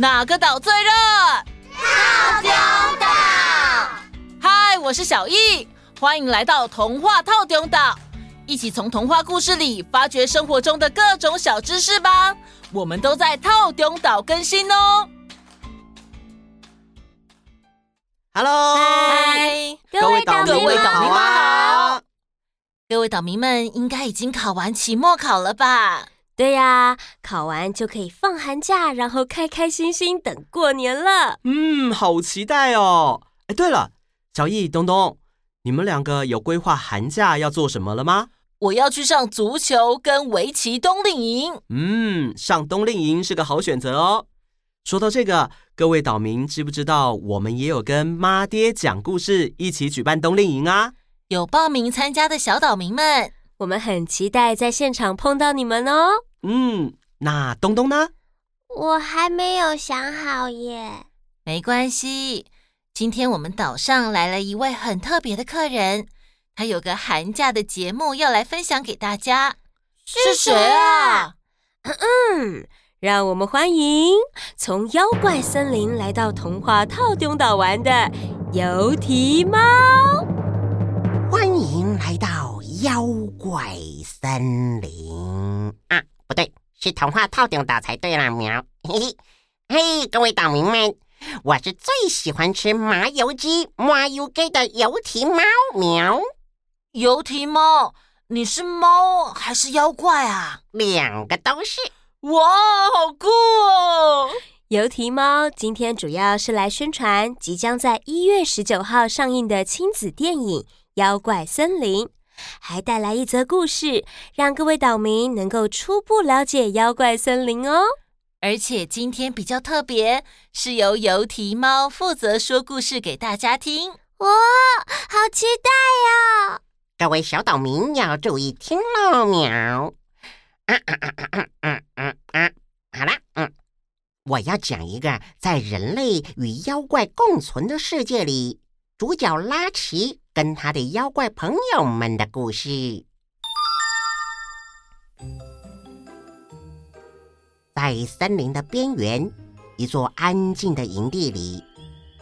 哪个岛最热？套丁岛。嗨，我是小易，欢迎来到童话套丁岛，一起从童话故事里发掘生活中的各种小知识吧。我们都在套丁岛更新哦。Hello，嗨，各位岛民们好。各位岛民们应该已经考完期末考了吧？对呀，考完就可以放寒假，然后开开心心等过年了。嗯，好期待哦！哎，对了，小易、东东，你们两个有规划寒假要做什么了吗？我要去上足球跟围棋冬令营。嗯，上冬令营是个好选择哦。说到这个，各位岛民知不知道我们也有跟妈爹讲故事一起举办冬令营啊？有报名参加的小岛民们，我们很期待在现场碰到你们哦。嗯，那东东呢？我还没有想好耶。没关系，今天我们岛上来了一位很特别的客人，他有个寒假的节目要来分享给大家。是谁啊？嗯嗯，让我们欢迎从妖怪森林来到童话套丁岛玩的油蹄猫。欢迎来到妖怪森林啊！不对，是童话套顶岛才对啦，喵！嘿嘿，嘿，各位岛民们，我是最喜欢吃麻油鸡、麻油鸡的油蹄猫，喵！油蹄猫，你是猫还是妖怪啊？两个都是。哇，好酷哦！油蹄猫今天主要是来宣传即将在一月十九号上映的亲子电影《妖怪森林》。还带来一则故事让各位岛民能够初步了解妖怪森林哦。而且今天比较特别是由犹提猫负责说故事给大家听哇好期待呀各位小岛民要注意听咯喵！啊啊啊啊啊啊啊啊好啦嗯我要讲一个在人类与妖怪共存的世界里主角拉奇跟他的妖怪朋友们的故事，在森林的边缘，一座安静的营地里，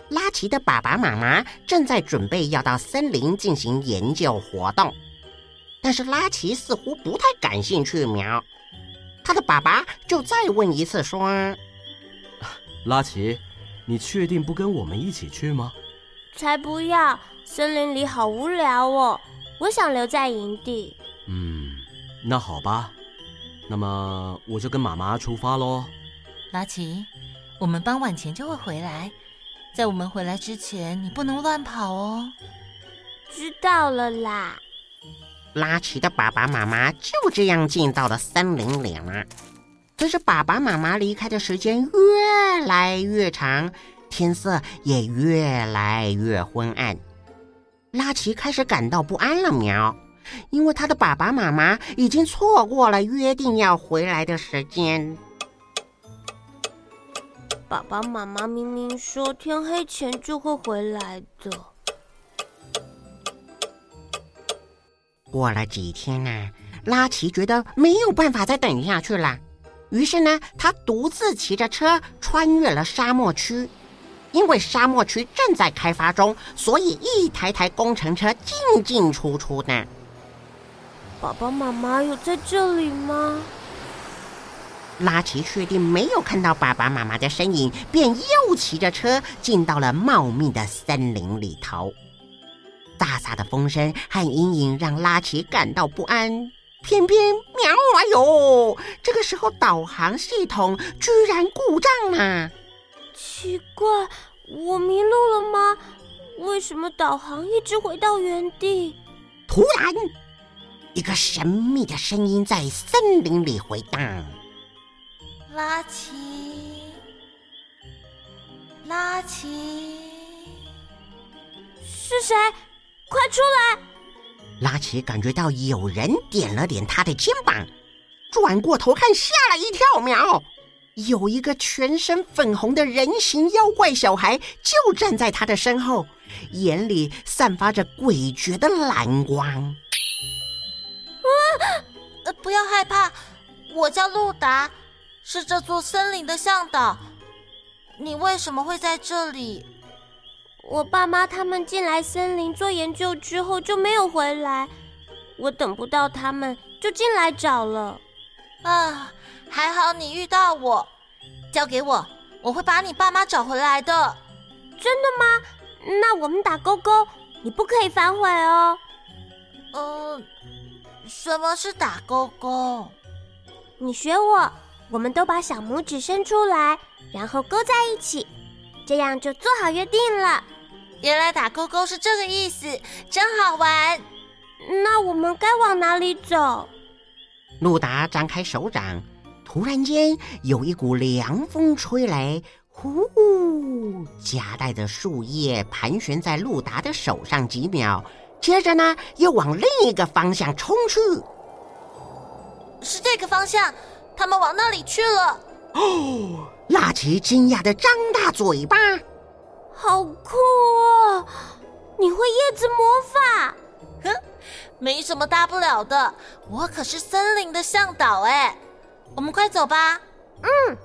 拉奇的爸爸妈妈正在准备要到森林进行研究活动，但是拉奇似乎不太感兴趣。苗，他的爸爸就再问一次说：“拉奇，你确定不跟我们一起去吗？”才不要！森林里好无聊哦，我想留在营地。嗯，那好吧，那么我就跟妈妈出发喽。拉奇，我们傍晚前就会回来，在我们回来之前，你不能乱跑哦。知道了啦。拉奇的爸爸妈妈就这样进到了森林里了。可是爸爸妈妈离开的时间越来越长。天色也越来越昏暗，拉奇开始感到不安了。喵，因为他的爸爸妈妈已经错过了约定要回来的时间。爸爸妈妈明明说天黑前就会回来的。过了几天呢、啊，拉奇觉得没有办法再等下去了，于是呢，他独自骑着车穿越了沙漠区。因为沙漠区正在开发中，所以一台台工程车进进出出呢。爸爸妈妈有在这里吗？拉奇确定没有看到爸爸妈妈的身影，便又骑着车进到了茂密的森林里头。飒飒的风声和阴影让拉奇感到不安。偏偏喵啊哟，这个时候导航系统居然故障了。奇怪，我迷路了吗？为什么导航一直回到原地？突然，一个神秘的声音在森林里回荡：“拉奇，拉奇，是谁？快出来！”拉奇感觉到有人点了点他的肩膀，转过头看，吓了一跳，喵。有一个全身粉红的人形妖怪小孩就站在他的身后，眼里散发着诡谲的蓝光。啊！呃，不要害怕，我叫路达，是这座森林的向导。你为什么会在这里？我爸妈他们进来森林做研究之后就没有回来，我等不到他们就进来找了。啊，还好你遇到我，交给我，我会把你爸妈找回来的。真的吗？那我们打勾勾，你不可以反悔哦。呃，什么是打勾勾？你学我，我们都把小拇指伸出来，然后勾在一起，这样就做好约定了。原来打勾勾是这个意思，真好玩。那我们该往哪里走？路达张开手掌，突然间有一股凉风吹来。呼，夹带着树叶盘旋在路达的手上几秒，接着呢，又往另一个方向冲去。是这个方向，他们往那里去了。哦，拉奇惊讶的张大嘴巴，好酷哦！你会叶子魔法？哼，没什么大不了的，我可是森林的向导哎。我们快走吧。嗯。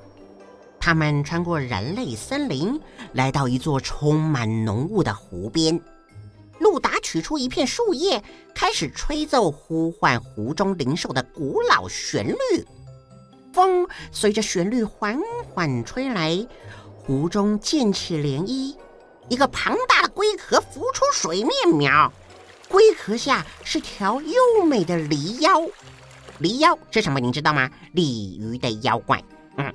他们穿过人类森林，来到一座充满浓雾的湖边。路达取出一片树叶，开始吹奏呼唤湖中灵兽的古老旋律。风随着旋律缓缓吹来，湖中溅起涟漪。一个庞大的龟壳浮出水面，苗。龟壳下是条优美的狸妖。狸妖是什么？您知道吗？鲤鱼的妖怪。嗯。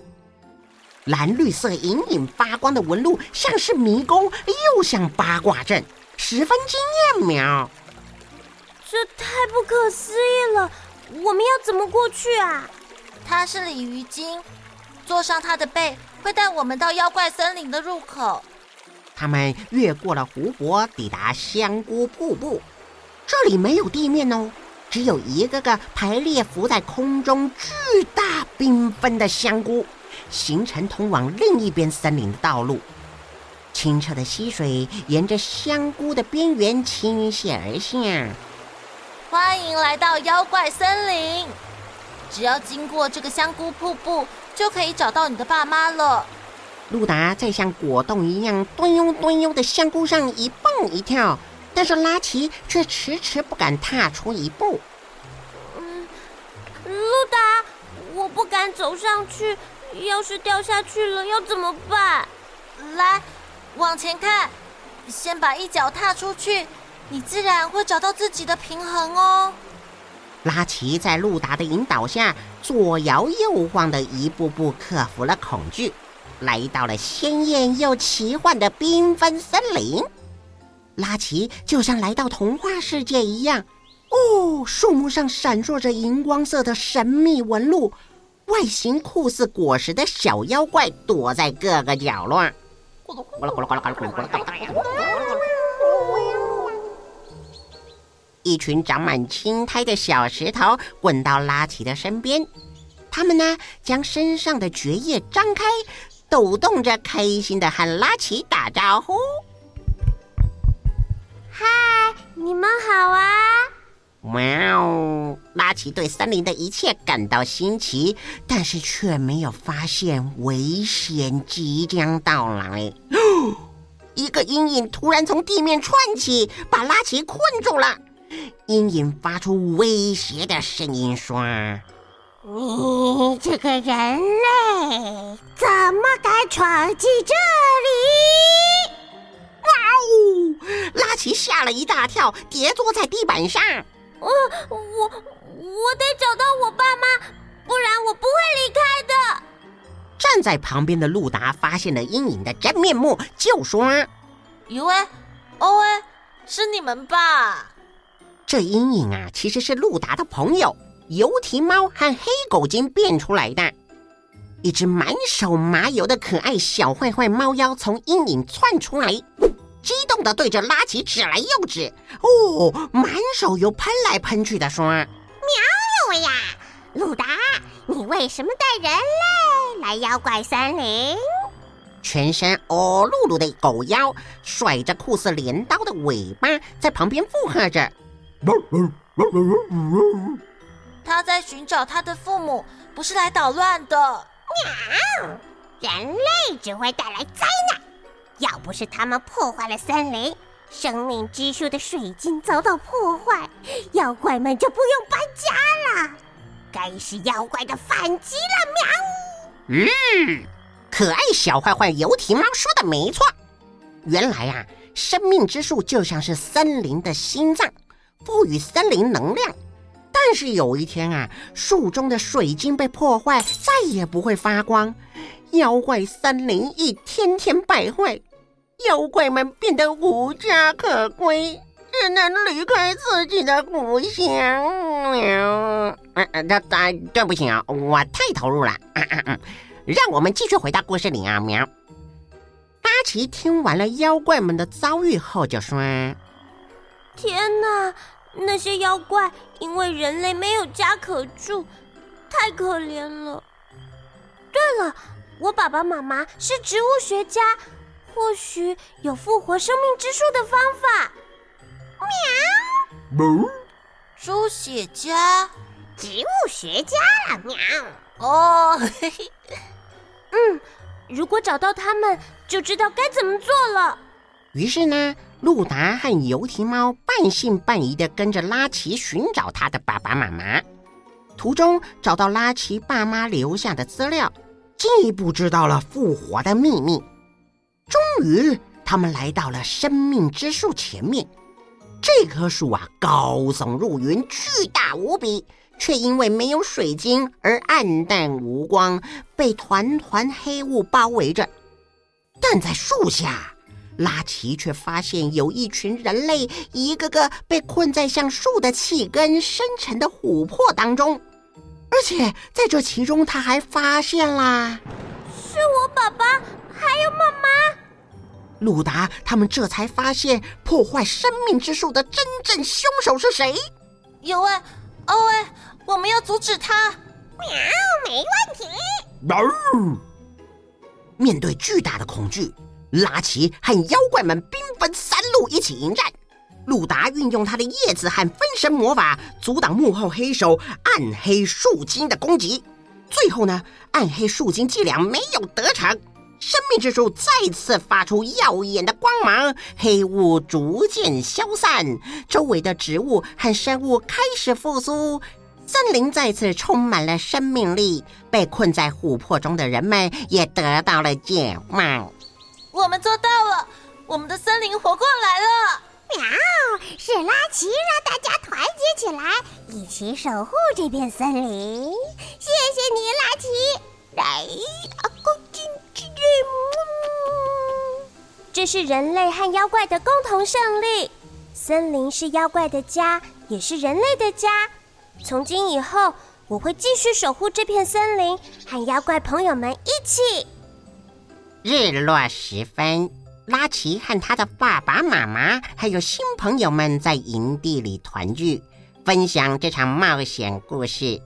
蓝绿色隐隐发光的纹路，像是迷宫，又像八卦阵，十分惊艳喵。这太不可思议了！我们要怎么过去啊？它是鲤鱼精，坐上它的背，会带我们到妖怪森林的入口。他们越过了湖泊，抵达香菇瀑布。这里没有地面哦，只有一个个排列浮在空中、巨大缤纷的香菇。形成通往另一边森林的道路。清澈的溪水沿着香菇的边缘倾泻而下。欢迎来到妖怪森林！只要经过这个香菇瀑布，就可以找到你的爸妈了。路达在像果冻一样蹲悠蹲悠的香菇上一蹦一跳，但是拉奇却迟迟不敢踏出一步。嗯，路达，我不敢走上去。要是掉下去了，要怎么办？来，往前看，先把一脚踏出去，你自然会找到自己的平衡哦。拉奇在路达的引导下，左摇右晃的，一步步克服了恐惧，来到了鲜艳又奇幻的缤纷森林。拉奇就像来到童话世界一样，哦，树木上闪烁着荧光色的神秘纹路。外形酷似果实的小妖怪躲在各个角落。一群长满青苔的小石头滚到拉奇的身边，他们呢，将身上的蕨叶张开，抖动着，开心的和拉奇打招呼：“你们好啊！”哇哦！拉奇对森林的一切感到新奇，但是却没有发现危险即将到来。一个阴影突然从地面窜起，把拉奇困住了。阴影发出威胁的声音说：“你这个人类，怎么敢闯进这里？”哇哦！拉奇吓了一大跳，跌坐在地板上。我我我得找到我爸妈，不然我不会离开的。站在旁边的路达发现了阴影的真面目，就说：“U A O A，是你们吧？”这阴影啊，其实是路达的朋友油蹄猫和黑狗精变出来的。一只满手麻油的可爱小坏坏猫妖从阴影窜出来。激动地对着拉起指来又指，哦，满手油喷来喷去的说：“妙了呀，鲁达，你为什么带人类来妖怪森林？”全身哦噜噜的狗妖甩着酷似镰刀的尾巴，在旁边附和着：“他在寻找他的父母，不是来捣乱的。”喵。人类只会带来灾难。要不是他们破坏了森林，生命之树的水晶遭到破坏，妖怪们就不用搬家了。该是妖怪的反击了，喵！嗯，可爱小坏坏油蹄猫说的没错。原来啊，生命之树就像是森林的心脏，赋予森林能量。但是有一天啊，树中的水晶被破坏，再也不会发光。妖怪森林一天天败坏，妖怪们变得无家可归，只能离开自己的故乡。嗯，对对对不起啊，我太投入了。嗯嗯嗯，让我们继续回到故事里啊，喵。阿奇听完了妖怪们的遭遇后，就说：“天哪！”那些妖怪因为人类没有家可住，太可怜了。对了，我爸爸妈妈是植物学家，或许有复活生命之树的方法。喵！哞！猪血家，植物学家了。喵！哦，嘿嘿。嗯，如果找到他们，就知道该怎么做了。于是呢，路达和油蹄猫半信半疑的跟着拉奇寻找他的爸爸妈妈。途中找到拉奇爸妈留下的资料，进一步知道了复活的秘密。终于，他们来到了生命之树前面。这棵树啊，高耸入云，巨大无比，却因为没有水晶而暗淡无光，被团团黑雾包围着。但在树下。拉奇却发现有一群人类，一个个被困在像树的气根深沉的琥珀当中，而且在这其中，他还发现啦，是我爸爸，还有妈妈。鲁达他们这才发现破坏生命之树的真正凶手是谁。有哎，哦哎，我们要阻止他。喵，没问题。喵。面对巨大的恐惧。拉奇和妖怪们兵分三路一起迎战，鲁达运用他的叶子和分身魔法阻挡幕后黑手暗黑树精的攻击。最后呢，暗黑树精伎俩没有得逞，生命之树再次发出耀眼的光芒，黑雾逐渐消散，周围的植物和生物开始复苏，森林再次充满了生命力。被困在琥珀中的人们也得到了解放。我们做到了，我们的森林活过来了！喵，是拉奇让大家团结起来，一起守护这片森林。谢谢你，拉奇！来，阿公。这是人类和妖怪的共同胜利。森林是妖怪的家，也是人类的家。从今以后，我会继续守护这片森林，和妖怪朋友们一起。日落时分，拉奇和他的爸爸妈妈还有新朋友们在营地里团聚，分享这场冒险故事。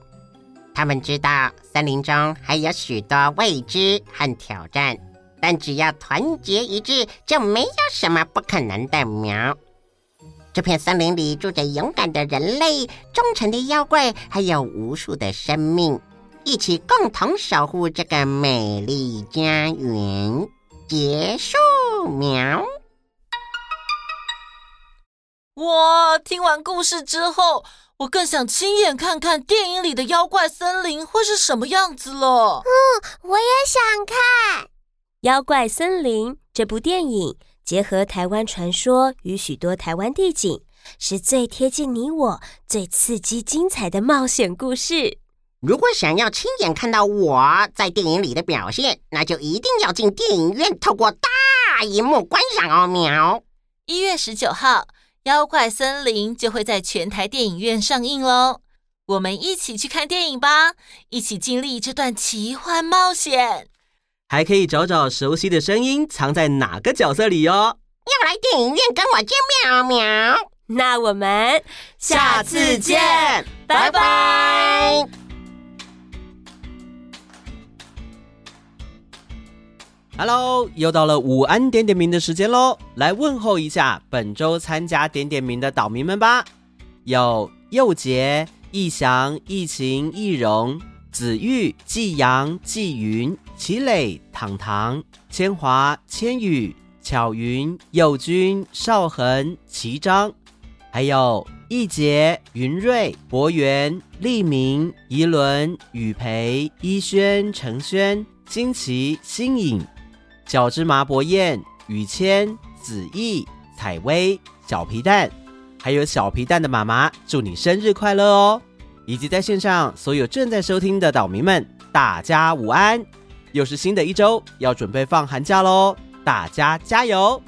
他们知道森林中还有许多未知和挑战，但只要团结一致，就没有什么不可能的。苗！这片森林里住着勇敢的人类、忠诚的妖怪，还有无数的生命。一起共同守护这个美丽家园。结束，苗！哇，听完故事之后，我更想亲眼看看电影里的妖怪森林会是什么样子了。嗯，我也想看《妖怪森林》这部电影，结合台湾传说与许多台湾地景，是最贴近你我、最刺激精彩的冒险故事。如果想要亲眼看到我在电影里的表现，那就一定要进电影院，透过大荧幕观赏哦！喵！一月十九号，《妖怪森林》就会在全台电影院上映喽！我们一起去看电影吧，一起经历这段奇幻冒险，还可以找找熟悉的声音藏在哪个角色里哦！要来电影院跟我见面哦！喵！那我们下次见，拜拜。拜拜 Hello，又到了午安点点名的时间喽！来问候一下本周参加点点名的岛民们吧。有佑杰、易翔、易晴、易荣、子玉、季阳、季云、齐磊、糖糖、千华、千羽、巧云、佑君、少恒、齐章，还有易杰、云瑞、博源、立明、宜伦、雨培、依轩、程轩、金奇、新颖、小芝麻薄燕、雨谦、子毅、采薇、小皮蛋，还有小皮蛋的妈妈，祝你生日快乐哦！以及在线上所有正在收听的岛民们，大家午安！又是新的一周，要准备放寒假喽，大家加油！